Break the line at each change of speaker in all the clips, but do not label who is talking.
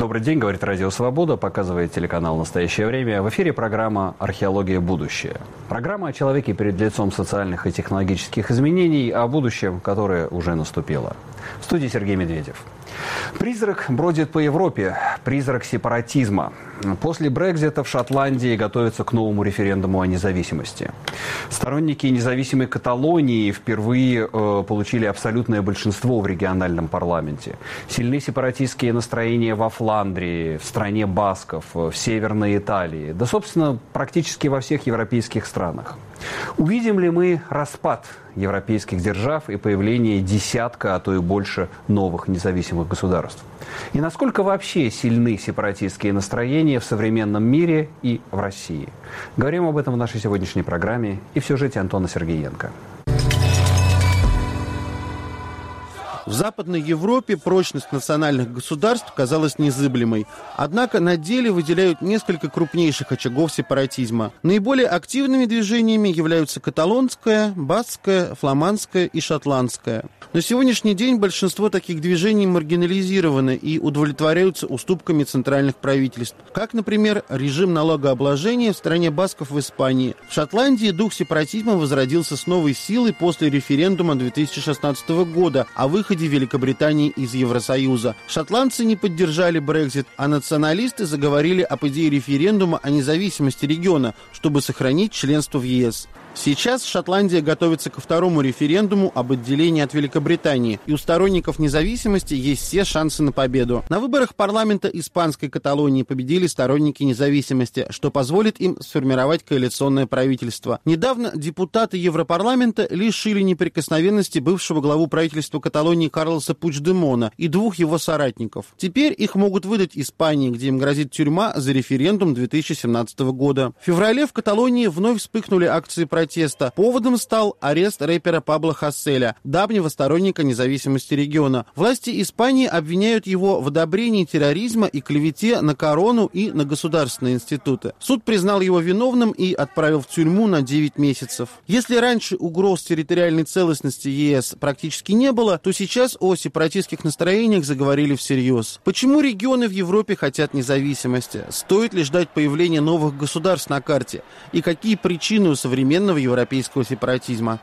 Добрый день, говорит Радио Свобода, показывает телеканал «Настоящее время». В эфире программа «Археология. Будущее». Программа о человеке перед лицом социальных и технологических изменений, о будущем, которое уже наступило. В студии Сергей Медведев. Призрак бродит по Европе, призрак сепаратизма. После Брекзита в Шотландии готовятся к новому референдуму о независимости. Сторонники независимой Каталонии впервые э, получили абсолютное большинство в региональном парламенте. Сильны сепаратистские настроения во Фландрии, в стране Басков, в Северной Италии, да, собственно, практически во всех европейских странах. Увидим ли мы распад европейских держав и появление десятка, а то и больше новых независимых государств? И насколько вообще сильны сепаратистские настроения в современном мире и в России? Говорим об этом в нашей сегодняшней программе и в сюжете Антона Сергеенко.
В Западной Европе прочность национальных государств казалась незыблемой. Однако на деле выделяют несколько крупнейших очагов сепаратизма. Наиболее активными движениями являются каталонское, баское, фламандское и шотландское. На сегодняшний день большинство таких движений маргинализированы и удовлетворяются уступками центральных правительств. Как, например, режим налогообложения в стране басков в Испании. В Шотландии дух сепаратизма возродился с новой силой после референдума 2016 года о выходе выходе Великобритании из Евросоюза. Шотландцы не поддержали Брекзит, а националисты заговорили об идее референдума о независимости региона, чтобы сохранить членство в ЕС. Сейчас Шотландия готовится ко второму референдуму об отделении от Великобритании, и у сторонников независимости есть все шансы на победу. На выборах парламента испанской Каталонии победили сторонники независимости, что позволит им сформировать коалиционное правительство. Недавно депутаты Европарламента лишили неприкосновенности бывшего главу правительства Каталонии Карлоса Пучдемона и двух его соратников. Теперь их могут выдать Испании, где им грозит тюрьма за референдум 2017 года. В феврале в Каталонии вновь вспыхнули акции протеста. Поводом стал арест рэпера Пабло Хасселя, давнего сторонника независимости региона. Власти Испании обвиняют его в одобрении терроризма и клевете на корону и на государственные институты. Суд признал его виновным и отправил в тюрьму на 9 месяцев. Если раньше угроз территориальной целостности ЕС практически не было, то сейчас о сепаратистских настроениях заговорили всерьез. Почему регионы в Европе хотят независимости? Стоит ли ждать появления новых государств на карте? И какие причины у современного европейского сепаратизма.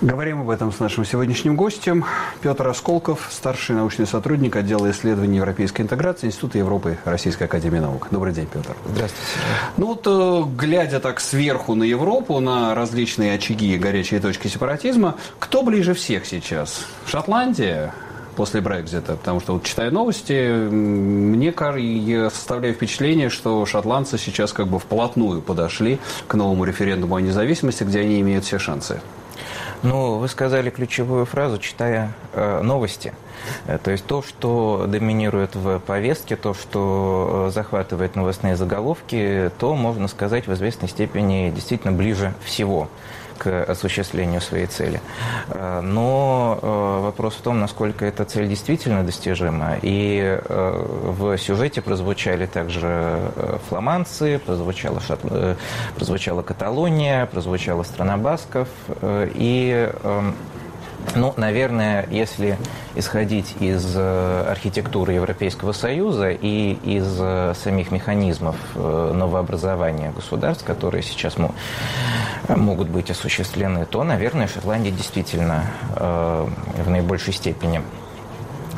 Говорим об этом с нашим сегодняшним гостем. Петр Осколков, старший научный сотрудник отдела исследований европейской интеграции Института Европы Российской Академии Наук. Добрый день, Петр.
Здравствуйте.
Ну вот, э, глядя так сверху на Европу, на различные очаги и горячие точки сепаратизма, кто ближе всех сейчас? Шотландия, после Брекзита, потому что вот читая новости, мне я составляю впечатление, что шотландцы сейчас как бы вплотную подошли к новому референдуму о независимости, где они имеют все шансы.
Ну, вы сказали ключевую фразу, читая э, новости. Э, то есть то, что доминирует в повестке, то, что э, захватывает новостные заголовки, то, можно сказать, в известной степени действительно ближе всего к осуществлению своей цели. Э, но э, вопрос в том, насколько эта цель действительно достижима. И э, в сюжете прозвучали также фламандцы, прозвучала, Шот... прозвучала Каталония, прозвучала страна Басков. И эм, ну, наверное, если исходить из э, архитектуры Европейского Союза и из э, самих механизмов э, новообразования государств, которые сейчас могут быть осуществлены, то, наверное, Шотландия действительно в наибольшей степени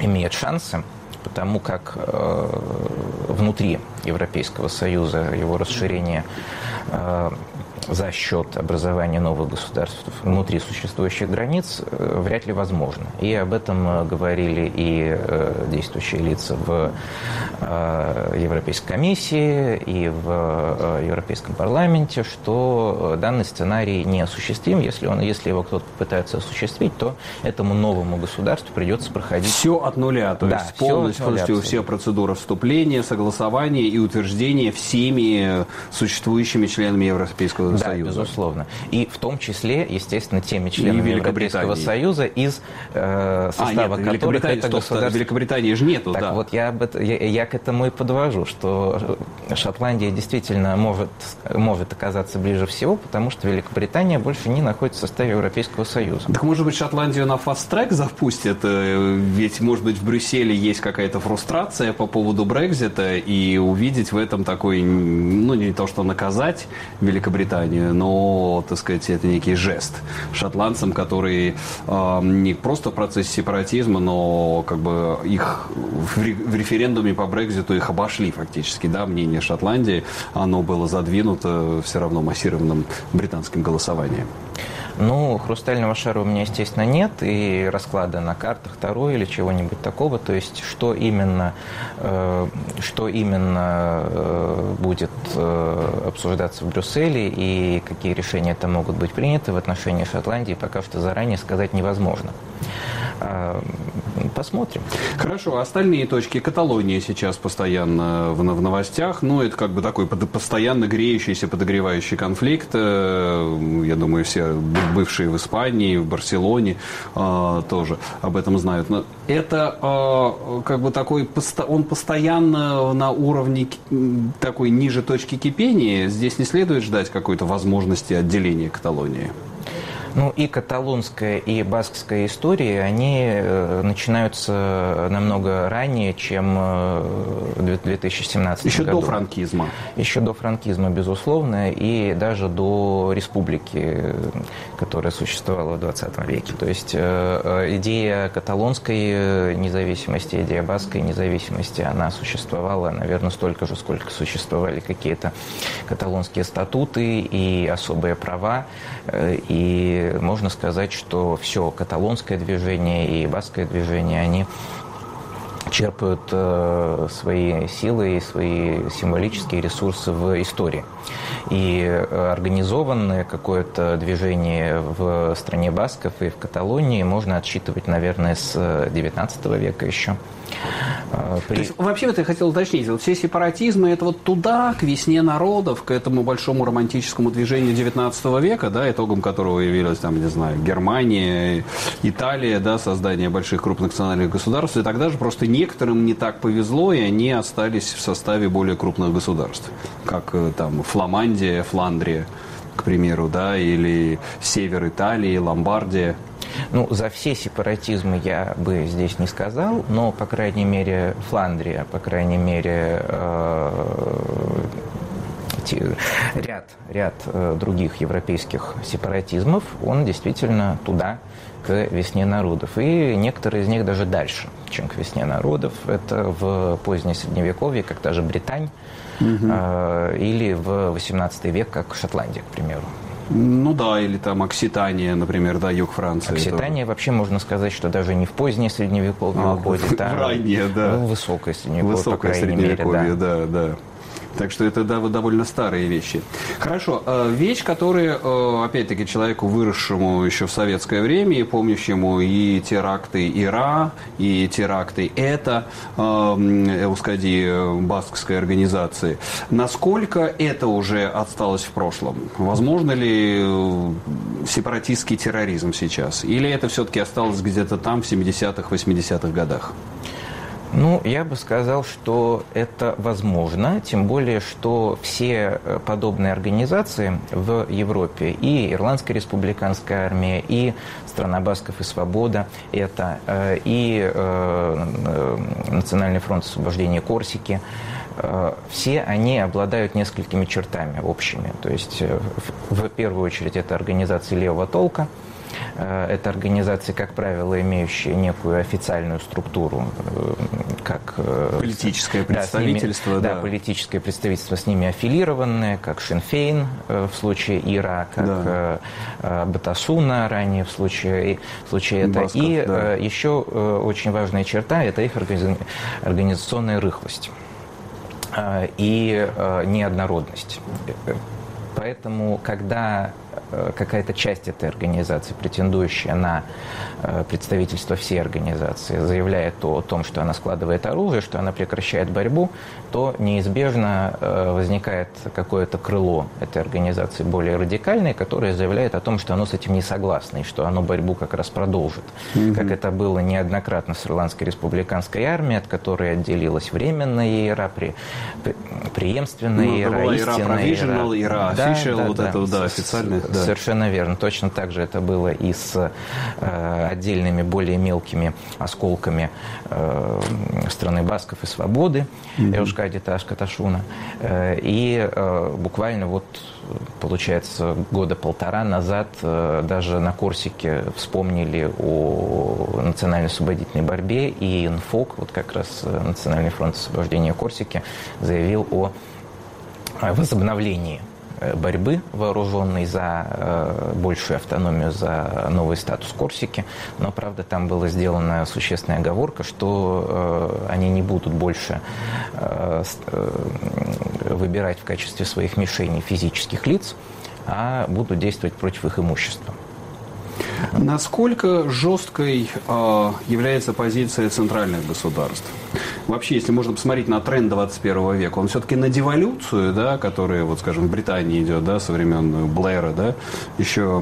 имеет шансы потому как внутри Европейского Союза его расширение за счет образования новых государств внутри существующих границ э, вряд ли возможно. И об этом э, говорили и э, действующие лица в Европейской комиссии, и в Европейском парламенте, что данный сценарий неосуществим. Если, он, если его кто-то пытается осуществить, то этому новому государству придется проходить...
Все от нуля, то да, есть полностью, нуля, полностью все процедуры вступления, согласования и утверждения всеми существующими членами Европейского э,
да,
Союза.
безусловно. И в том числе, естественно, теми членами Европейского Союза, из э, состава
а, нет,
которых это
стоп,
государство...
Великобритании же нету,
так
да.
вот, я, об это, я, я к этому и подвожу, что Шотландия действительно может, может оказаться ближе всего, потому что Великобритания больше не находится в составе Европейского Союза.
Так, может быть, Шотландию на фаст-трек запустят? Э, ведь, может быть, в Брюсселе есть какая-то фрустрация по поводу Брекзита, и увидеть в этом такой, ну, не то, что наказать Великобританию, но, так сказать, это некий жест шотландцам, которые э, не просто в процессе сепаратизма, но как бы их в, референдуме по Брекзиту их обошли фактически, да, мнение Шотландии, оно было задвинуто все равно массированным британским голосованием.
Ну, хрустального шара у меня, естественно, нет, и расклада на картах Таро или чего-нибудь такого. То есть, что именно, э, что именно э, будет э, обсуждаться в Брюсселе и какие решения это могут быть приняты в отношении Шотландии, пока что заранее сказать невозможно. А, посмотрим.
Хорошо, остальные точки. Каталония сейчас постоянно в, в новостях. Ну, это как бы такой постоянно греющийся, подогревающий конфликт. Э, я думаю, все бывшие в Испании, в Барселоне э, тоже об этом знают. Но это э, как бы такой, он постоянно на уровне такой ниже точки кипения. Здесь не следует ждать какой-то возможности отделения Каталонии.
Ну и каталонская, и баскская истории, они э, начинаются намного ранее, чем э, в 2017
Еще
году.
до франкизма.
Еще до франкизма, безусловно, и даже до республики, которая существовала в 20 веке. То есть э, идея каталонской независимости, идея баскской независимости, она существовала, наверное, столько же, сколько существовали какие-то каталонские статуты и особые права. И можно сказать, что все каталонское движение и баское движение, они черпают э, свои силы и свои символические ресурсы в истории. И организованное какое-то движение в стране басков и в Каталонии можно отсчитывать, наверное, с XIX века еще.
Э, при... То есть, вообще, вот я хотел уточнить, вот все сепаратизмы, это вот туда, к весне народов, к этому большому романтическому движению XIX века, да, итогом которого явилась, там, не знаю, Германия, Италия, да, создание больших крупных национальных государств, и тогда же просто некоторым не так повезло, и они остались в составе более крупных государств, как э, там Фламандия, Фландрия, к примеру, да, или север Италии, Ломбардия.
Ну, за все сепаратизмы я бы здесь не сказал, но, по крайней мере, Фландрия, по крайней мере, э, ряд, ряд э, других европейских сепаратизмов, он действительно туда, к весне народов. И некоторые из них даже дальше, чем к весне народов. Это в позднее Средневековье, как даже Британь, угу. или в 18 век, как Шотландия, к примеру.
Ну да, или там Окситания, например, да, юг Франции.
Окситания тоже. вообще можно сказать, что даже не в позднее средневековье а, уходит,
а в раннее, да.
в высокое средневековье,
Высокое
по крайней средневековье,
мере, да. да, да. Так что это довольно старые вещи. Хорошо, э, вещь, которая, э, опять-таки, человеку, выросшему еще в советское время и помнящему и теракты Ира, и теракты это, Эускади, э, баскской организации, насколько это уже осталось в прошлом? Возможно ли сепаратистский терроризм сейчас? Или это все-таки осталось где-то там в 70-х, 80-х годах?
Ну, я бы сказал, что это возможно, тем более, что все э, подобные организации в Европе, и Ирландская республиканская армия, и Страна Басков и Свобода, это э, и э, Национальный фронт освобождения Корсики, все они обладают несколькими чертами общими. То есть, в первую очередь, это организации левого толка – Э, это организации, как правило, имеющие некую официальную структуру, э, как...
Э, политическое представительство,
ними, да. Да, политическое представительство с ними аффилированное, как Шинфейн в случае Ира, как да. Батасуна ранее в случае, в случае это. Басков, И да. еще очень важная черта – это их организационная рыхлость и неоднородность. Поэтому, когда э, какая-то часть этой организации, претендующая на э, представительство всей организации, заявляет о том, что она складывает оружие, что она прекращает борьбу, то неизбежно возникает какое-то крыло этой организации более радикальное, которое заявляет о том, что оно с этим не согласно, и что оно борьбу как раз продолжит. Mm-hmm. Как это было неоднократно с Ирландской республиканской армией, от которой отделилась временная ИРА, при, преемственная ну, ИРА, истинная
ИРА. ИРА, да, да, вот да. это, да, официальных.
Да. Совершенно верно. Точно так же это было и с э, отдельными, более мелкими осколками э, страны Басков и Свободы, mm-hmm. Эушкади Ташкаташуна. Э, и э, буквально вот получается, года полтора назад э, даже на Корсике вспомнили о национальной освободительной борьбе, и НФОК, вот как раз э, Национальный фронт освобождения Корсики, заявил о возобновлении э, борьбы вооруженной за большую автономию, за новый статус Корсики. Но, правда, там была сделана существенная оговорка, что они не будут больше выбирать в качестве своих мишеней физических лиц, а будут действовать против их имущества.
Насколько жесткой э, является позиция центральных государств? Вообще, если можно посмотреть на тренд 21 века, он все-таки на деволюцию, да, которая, вот, скажем, в Британии идет, да, со времен Блэра, да, еще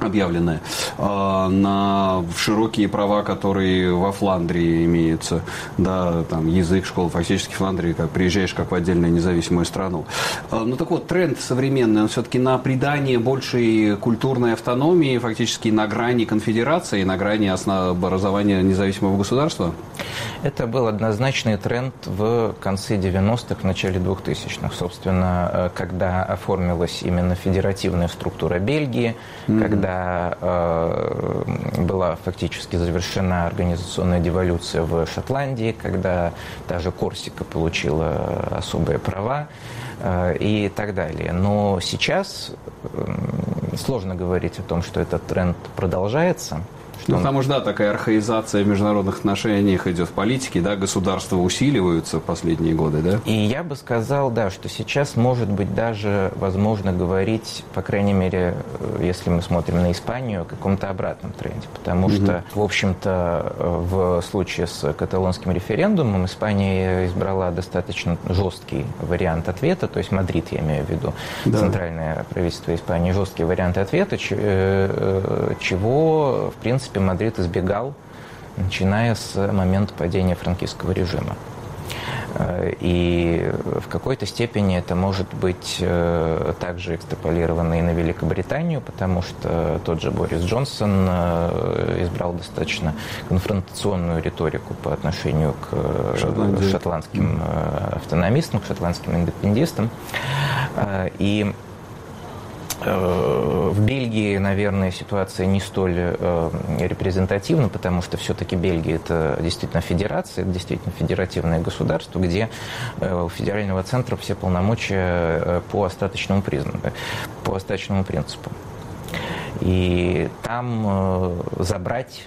объявленная, э, на широкие права, которые во Фландрии имеются, да, там, язык, школа, фактически Фландрии, как приезжаешь как в отдельную независимую страну. Э, ну, так вот, тренд современный, он все-таки на придание большей культурной автономии, фактически на грани конфедерации, на грани образования независимого государства?
Это был однозначный тренд в конце 90-х, начале 2000-х. Собственно, э, когда оформилась именно федеративная структура Бельгии, mm-hmm. когда э, была фактически завершена организационная деволюция в Шотландии, когда та же Корсика получила особые права э, и так далее. Но сейчас э, сложно говорить о том, что этот тренд продолжается.
Что ну, потому что, да, такая архаизация в международных отношениях идет в политике, да, государства усиливаются в последние годы, да?
И я бы сказал, да, что сейчас, может быть, даже возможно говорить, по крайней мере, э, если мы смотрим на Испанию, о каком-то обратном тренде. Потому угу. что, в общем-то, э, в случае с каталонским референдумом Испания избрала достаточно жесткий вариант ответа, то есть Мадрид, я имею в виду, да. центральное правительство Испании, жесткий вариант ответа, э, чего, в принципе, принципе, Мадрид избегал, начиная с момента падения франкистского режима. Э, и в какой-то степени это может быть э, также экстраполировано и на Великобританию, потому что тот же Борис Джонсон э, избрал достаточно конфронтационную риторику по отношению к Шотландии. шотландским автономистам, к шотландским индепендистам. И в Бельгии, наверное, ситуация не столь э, репрезентативна, потому что все-таки Бельгия это действительно федерация, это действительно федеративное государство, где э, у федерального центра все полномочия по остаточному признаку, по остаточному принципу. И там забрать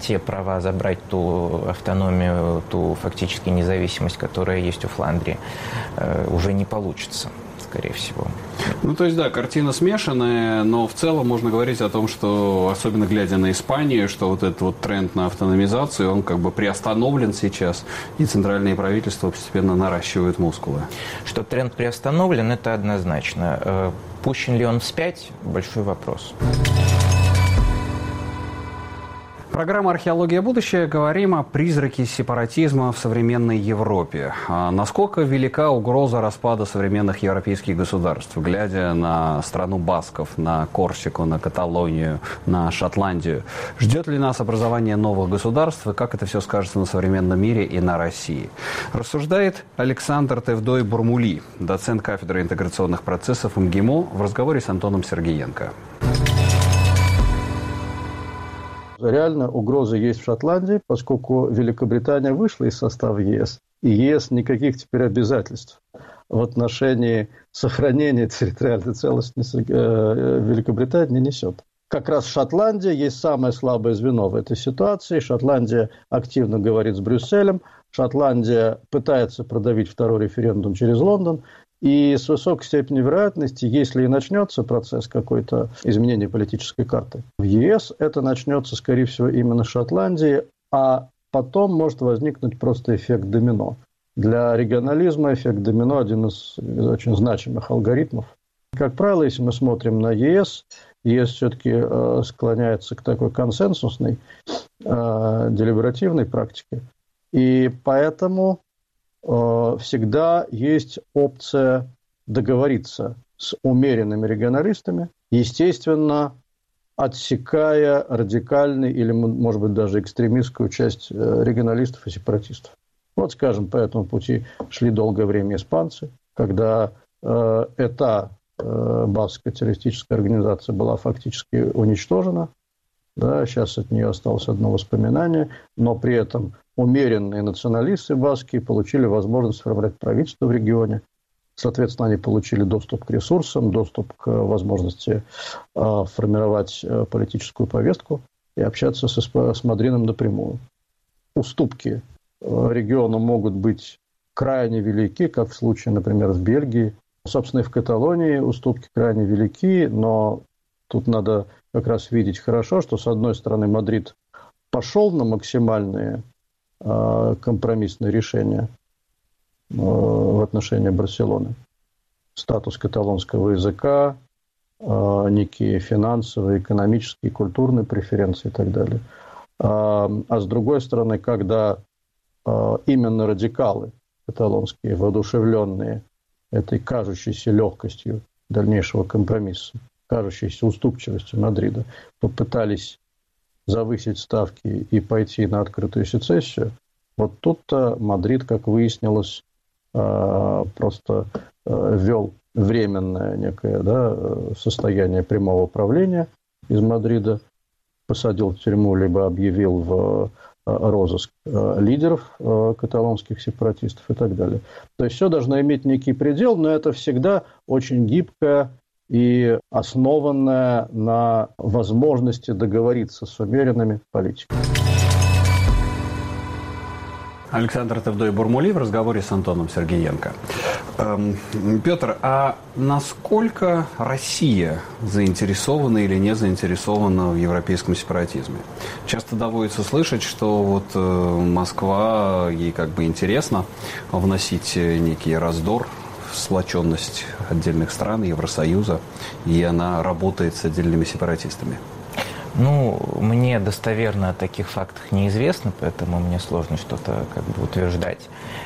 те права, забрать ту автономию, ту фактически независимость, которая есть у Фландрии, уже не получится скорее всего.
Ну, то есть, да, картина смешанная, но в целом можно говорить о том, что, особенно глядя на Испанию, что вот этот вот тренд на автономизацию, он как бы приостановлен сейчас, и центральные правительства постепенно наращивают мускулы.
Что тренд приостановлен, это однозначно. Э, пущен ли он вспять – большой вопрос.
Программа «Археология. Будущее» говорим о призраке сепаратизма в современной Европе. А насколько велика угроза распада современных европейских государств, глядя на страну Басков, на Корсику, на Каталонию, на Шотландию? Ждет ли нас образование новых государств и как это все скажется на современном мире и на России? Рассуждает Александр Тевдой Бурмули, доцент кафедры интеграционных процессов МГИМО в разговоре с Антоном Сергеенко
реально угроза есть в Шотландии, поскольку Великобритания вышла из состава ЕС, и ЕС никаких теперь обязательств в отношении сохранения территориальной целостности э, Великобритании не несет. Как раз Шотландия есть самое слабое звено в этой ситуации. Шотландия активно говорит с Брюсселем. Шотландия пытается продавить второй референдум через Лондон. И с высокой степенью вероятности, если и начнется процесс какой-то изменения политической карты в ЕС, это начнется, скорее всего, именно в Шотландии, а потом может возникнуть просто эффект домино. Для регионализма эффект домино – один из очень значимых алгоритмов. Как правило, если мы смотрим на ЕС, ЕС все-таки э, склоняется к такой консенсусной, э, делиберативной практике. И поэтому всегда есть опция договориться с умеренными регионалистами, естественно, отсекая радикальный или, может быть, даже экстремистскую часть э, регионалистов и сепаратистов. Вот, скажем, по этому пути шли долгое время испанцы, когда э, эта э, баскская террористическая организация была фактически уничтожена. Да, сейчас от нее осталось одно воспоминание, но при этом умеренные националисты баски получили возможность сформировать правительство в регионе. Соответственно, они получили доступ к ресурсам, доступ к возможности э, формировать э, политическую повестку и общаться со, с Мадрином напрямую. Уступки э, региону могут быть крайне велики, как в случае, например, с Бельгией. Собственно, и в Каталонии уступки крайне велики, но тут надо как раз видеть хорошо, что, с одной стороны, Мадрид пошел на максимальные э, компромиссные решения – Э, в отношении Барселоны. Статус каталонского языка, э, некие финансовые, экономические, культурные преференции и так далее. А, а с другой стороны, когда именно радикалы каталонские, воодушевленные этой кажущейся легкостью дальнейшего компромисса, кажущейся уступчивостью Мадрида, попытались завысить ставки и пойти на открытую сецессию, вот тут-то Мадрид, как выяснилось, Э, просто э, ввел временное некое да, состояние прямого правления из Мадрида, посадил в тюрьму, либо объявил в э, розыск лидеров каталонских сепаратистов и так далее. То есть все должно иметь некий предел, но это всегда очень гибкая и основанная на возможности договориться с умеренными политиками.
Александр Тавдой Бурмули в разговоре с Антоном Сергеенко. Эм, Петр, а насколько Россия заинтересована или не заинтересована в европейском сепаратизме? Часто доводится слышать, что вот э, Москва, ей как бы интересно вносить некий раздор сплоченность отдельных стран Евросоюза, и она работает с отдельными сепаратистами.
Ну, мне достоверно о таких фактах неизвестно, поэтому мне сложно что-то как бы утверждать.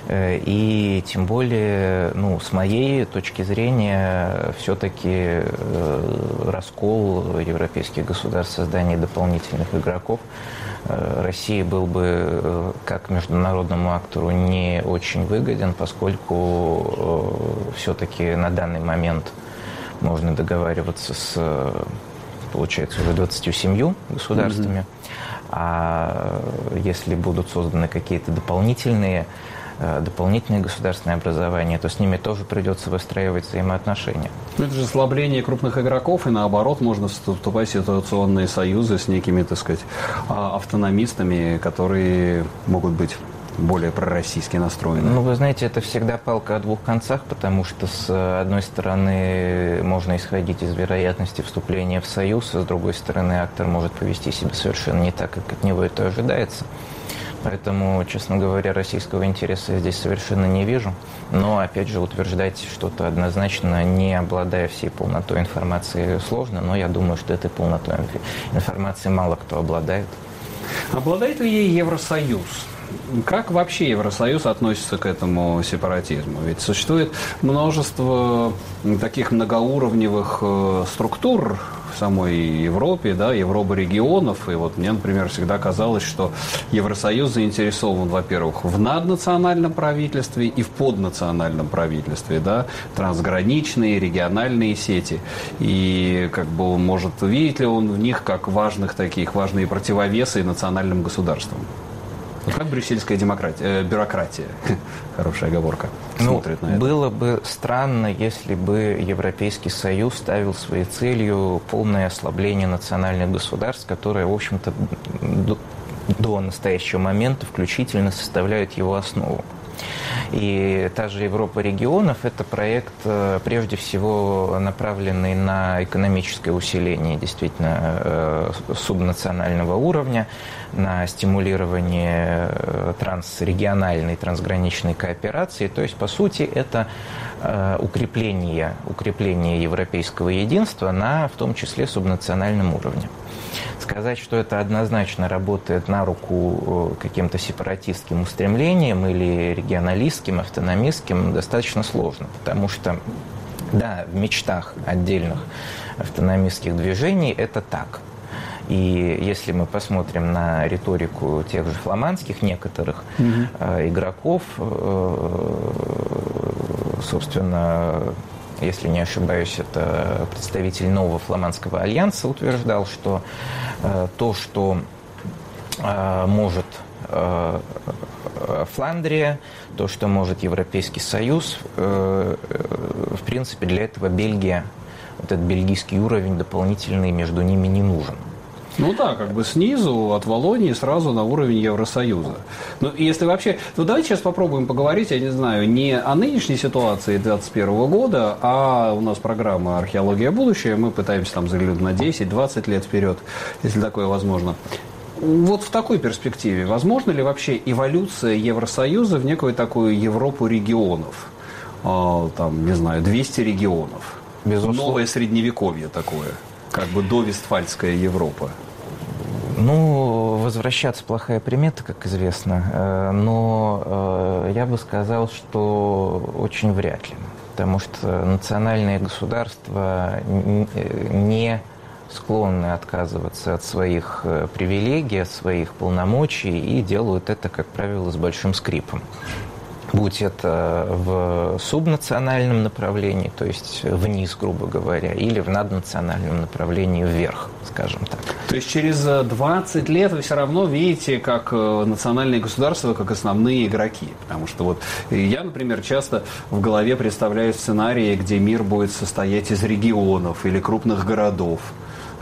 Э, и тем более, ну, с моей точки зрения, все-таки э, раскол европейских государств, создание дополнительных игроков России был бы как международному актору не очень выгоден, поскольку все-таки на данный момент можно договариваться с получается, уже 27 государствами. Mm-hmm. А если будут созданы какие-то дополнительные э, дополнительные государственные образования, то с ними тоже придется выстраивать взаимоотношения.
Ну, это же ослабление крупных игроков, и наоборот, можно вступать в ситуационные союзы с некими, так сказать, а, автономистами, которые могут быть более пророссийски настроены?
Ну, вы знаете, это всегда палка о двух концах, потому что, с одной стороны, можно исходить из вероятности вступления в Союз, а с другой стороны, актор может повести себя совершенно не так, как от него это ожидается. Поэтому, честно говоря, российского интереса я здесь совершенно не вижу. Но, опять же, утверждать что-то однозначно, не обладая всей полнотой информации, сложно. Но я думаю, что этой полнотой информации мало кто обладает.
Обладает ли ей Евросоюз? Как вообще Евросоюз относится к этому сепаратизму? Ведь существует множество таких многоуровневых э, структур самой Европе, да, Европа регионов. И вот мне, например, всегда казалось, что Евросоюз заинтересован, во-первых, в наднациональном правительстве и в поднациональном правительстве, да, трансграничные, региональные сети. И как бы может, видит ли он в них как важных таких, важные противовесы национальным государствам? Вот как брюссельская демократия, э, бюрократия, хорошая оговорка,
ну, смотрит на это? Было бы странно, если бы Европейский Союз ставил своей целью полное ослабление национальных государств, которые, в общем-то, до, до настоящего момента включительно составляют его основу. И та же Европа регионов – это проект, э, прежде всего, направленный на экономическое усиление действительно э, субнационального уровня, на стимулирование э, трансрегиональной, трансграничной кооперации. То есть, по сути, это укрепление, укрепление европейского единства на, в том числе, субнациональном уровне. Сказать, что это однозначно работает на руку э, каким-то сепаратистским устремлениям или регионалистским, автономистским, достаточно сложно, потому что да, в мечтах отдельных автономистских движений это так. И если мы посмотрим на риторику тех же фламандских некоторых mm игроков, э, собственно, если не ошибаюсь, это представитель нового фламандского альянса утверждал, что э, то, что э, может э, Фландрия, то, что может Европейский Союз, в принципе, для этого Бельгия, вот этот бельгийский уровень дополнительный между ними не нужен.
Ну да, как бы снизу, от Волонии сразу на уровень Евросоюза. Ну, если вообще... Ну, давайте сейчас попробуем поговорить, я не знаю, не о нынешней ситуации 2021 года, а у нас программа «Археология будущее». Мы пытаемся там заглянуть на 10-20 лет вперед, если такое возможно. Вот в такой перспективе, возможно ли вообще эволюция Евросоюза в некую такую Европу регионов? А, там, не знаю, 200 регионов. Безусловно. Новое средневековье такое, как бы до Вестфальская Европа.
Ну, возвращаться плохая примета, как известно, э, но э, я бы сказал, что очень вряд ли, потому что национальные государства не склонны отказываться от своих э, привилегий, от своих полномочий и делают это, как правило, с большим скрипом будь это в субнациональном направлении, то есть вниз, грубо говоря, или в наднациональном направлении вверх, скажем так.
То есть через 20 лет вы все равно видите как э, национальные государства, как основные игроки. Потому что вот я, например, часто в голове представляю сценарии, где мир будет состоять из регионов или крупных городов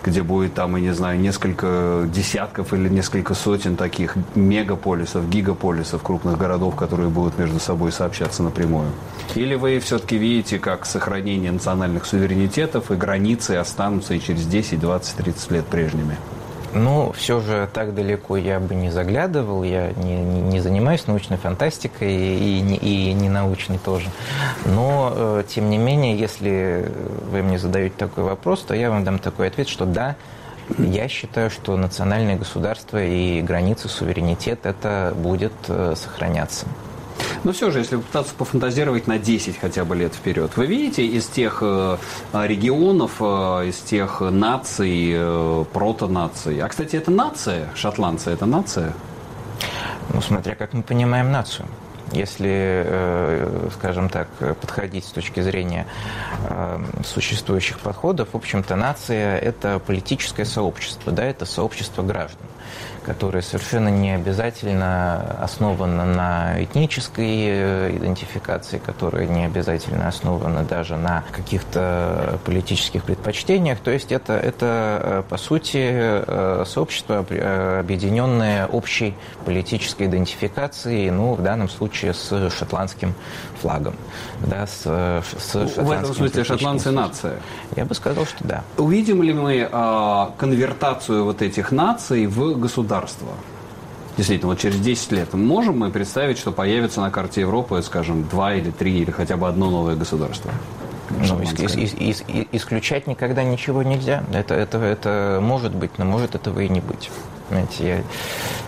где будет там, я не знаю, несколько десятков или несколько сотен таких мегаполисов, гигаполисов, крупных городов, которые будут между собой сообщаться напрямую? Или вы все-таки видите, как сохранение национальных суверенитетов и границы останутся и через 10, 20, 30 лет прежними?
Ну, все же так далеко я бы не заглядывал, я не, не, не занимаюсь научной фантастикой и, и, и не научной тоже. Но, э, тем не менее, если вы мне задаете такой вопрос, то я вам дам такой ответ, что да, я считаю, что национальное государство и границы суверенитет это будет э, сохраняться.
Но все же, если попытаться пофантазировать на 10 хотя бы лет вперед, вы видите из тех э, регионов, э, из тех наций, э, протонаций. А, кстати, это нация, шотландцы, это нация?
Ну, смотря как мы понимаем нацию. Если, скажем так, подходить с точки зрения существующих подходов, в общем-то, нация – это политическое сообщество, да, это сообщество граждан которая совершенно не обязательно основана на этнической э, идентификации, которая не обязательно основана даже на каких-то политических предпочтениях. То есть это, это э, по сути, э, сообщество, объединенное общей политической идентификацией, ну, в данном случае с шотландским флагом. Да, с,
с в этом смысле шотландцы нация?
Я бы сказал, что да.
Увидим ли мы а, конвертацию вот этих наций в государство? Государства. Действительно, вот через 10 лет можем мы представить, что появится на карте Европы, скажем, два или три, или хотя бы одно новое государство?
Ну, ис- ис- ис- исключать никогда ничего нельзя. Это, это, это может быть, но может этого и не быть. Понимаете, я,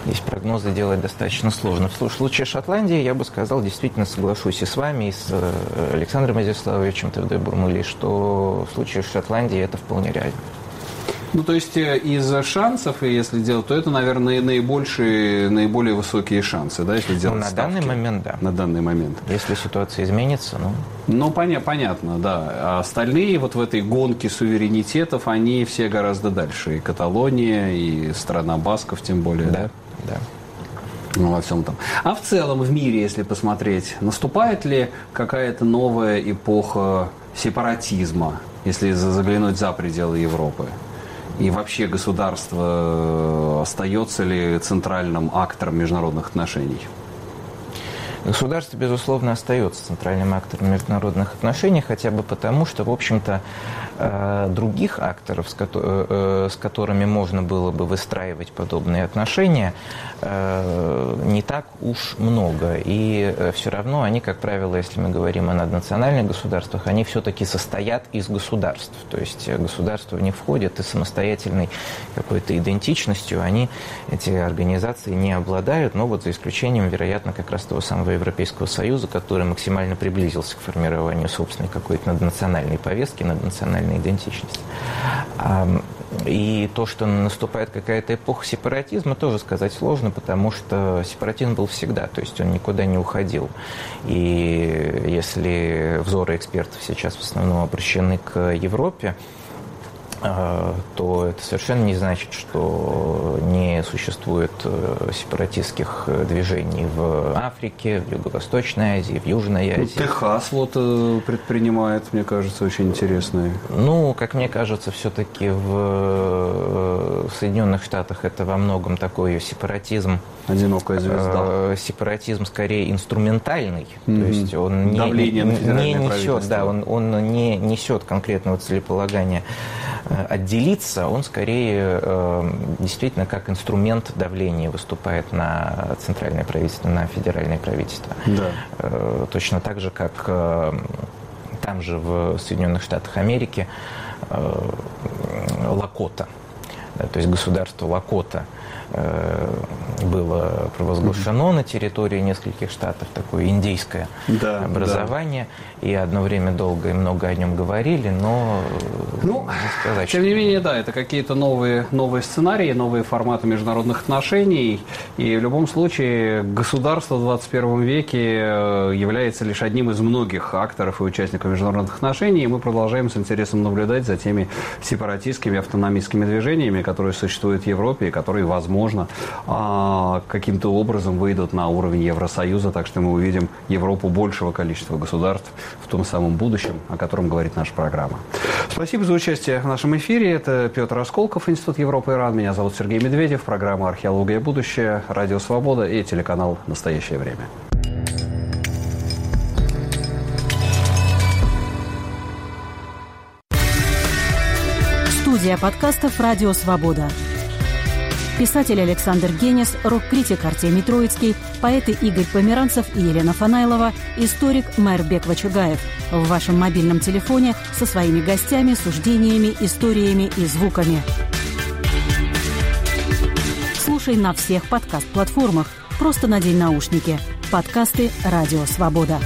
здесь прогнозы делать достаточно сложно. В случае Шотландии я бы сказал, действительно соглашусь и с вами, и с э, Александром Изяславовичем Тевдебурмыли, что в случае Шотландии это вполне реально.
Ну, то есть э, из шансов, если делать, то это, наверное, наибольшие, наиболее высокие шансы, да, если делать
ну, на
ставки.
данный момент, да.
На данный момент.
Если ситуация изменится, ну...
Ну, поня- понятно, да. А остальные вот в этой гонке суверенитетов, они все гораздо дальше. И Каталония, и страна Басков, тем более, да?
Да, да.
Ну, во всем там. А в целом в мире, если посмотреть, наступает ли какая-то новая эпоха сепаратизма, если заглянуть за пределы Европы? И вообще государство э, остается ли центральным актором международных отношений?
Государство, безусловно, остается центральным актором международных отношений, хотя бы потому, что, в общем-то, других акторов, с которыми можно было бы выстраивать подобные отношения, не так уж много. И все равно они, как правило, если мы говорим о наднациональных государствах, они все-таки состоят из государств. То есть государство не входит и самостоятельной какой-то идентичностью они, эти организации, не обладают, но вот за исключением, вероятно, как раз того самого Европейского Союза, который максимально приблизился к формированию собственной какой-то наднациональной повестки, наднациональной идентичности. И то, что наступает какая-то эпоха сепаратизма, тоже сказать сложно, потому что сепаратизм был всегда, то есть он никуда не уходил. И если взоры экспертов сейчас в основном обращены к Европе, то это совершенно не значит, что не существует э, сепаратистских э, движений в Африке, в Юго-Восточной Азии, в Южной ну, Азии.
Ну, Техас вот э, предпринимает, мне кажется, очень интересные.
Ну, как мне кажется, все-таки в Соединенных Штатах это во многом такой сепаратизм.
Одинокая звезда.
Сепаратизм скорее инструментальный, mm-hmm. то есть он не,
Давление
не, не несет, да, он, он не несет конкретного целеполагания отделиться, он скорее э, действительно как инструмент давления выступает на центральное правительство, на федеральное правительство. Да. Э, точно так же, как там же в Соединенных Штатах Америки Лакота, то есть государство Лакота – Э, было провозглашено mm-hmm. на территории нескольких штатов, такое индейское да, образование. Да. И одно время долго и много о нем говорили, но
ну, не сказать, Тем не менее, да, это какие-то новые, новые сценарии, новые форматы международных отношений. И в любом случае государство в 21 веке э, является лишь одним из многих акторов и участников международных отношений. И мы продолжаем с интересом наблюдать за теми сепаратистскими, автономистскими движениями, которые существуют в Европе и которые, возможно, возможно, а, каким-то образом выйдут на уровень Евросоюза, так что мы увидим Европу большего количества государств в том самом будущем, о котором говорит наша программа. Спасибо за участие в нашем эфире. Это Петр Осколков, Институт Европы и Иран. Меня зовут Сергей Медведев. Программа «Археология. Будущее», Радио Свобода и телеканал «Настоящее время».
Студия подкастов «Радио Свобода» писатель Александр Генис, рок-критик Артемий Троицкий, поэты Игорь Померанцев и Елена Фанайлова, историк Майрбек Вачугаев в вашем мобильном телефоне со своими гостями, суждениями, историями и звуками. Слушай на всех подкаст-платформах. Просто надень наушники. Подкасты «Радио Свобода».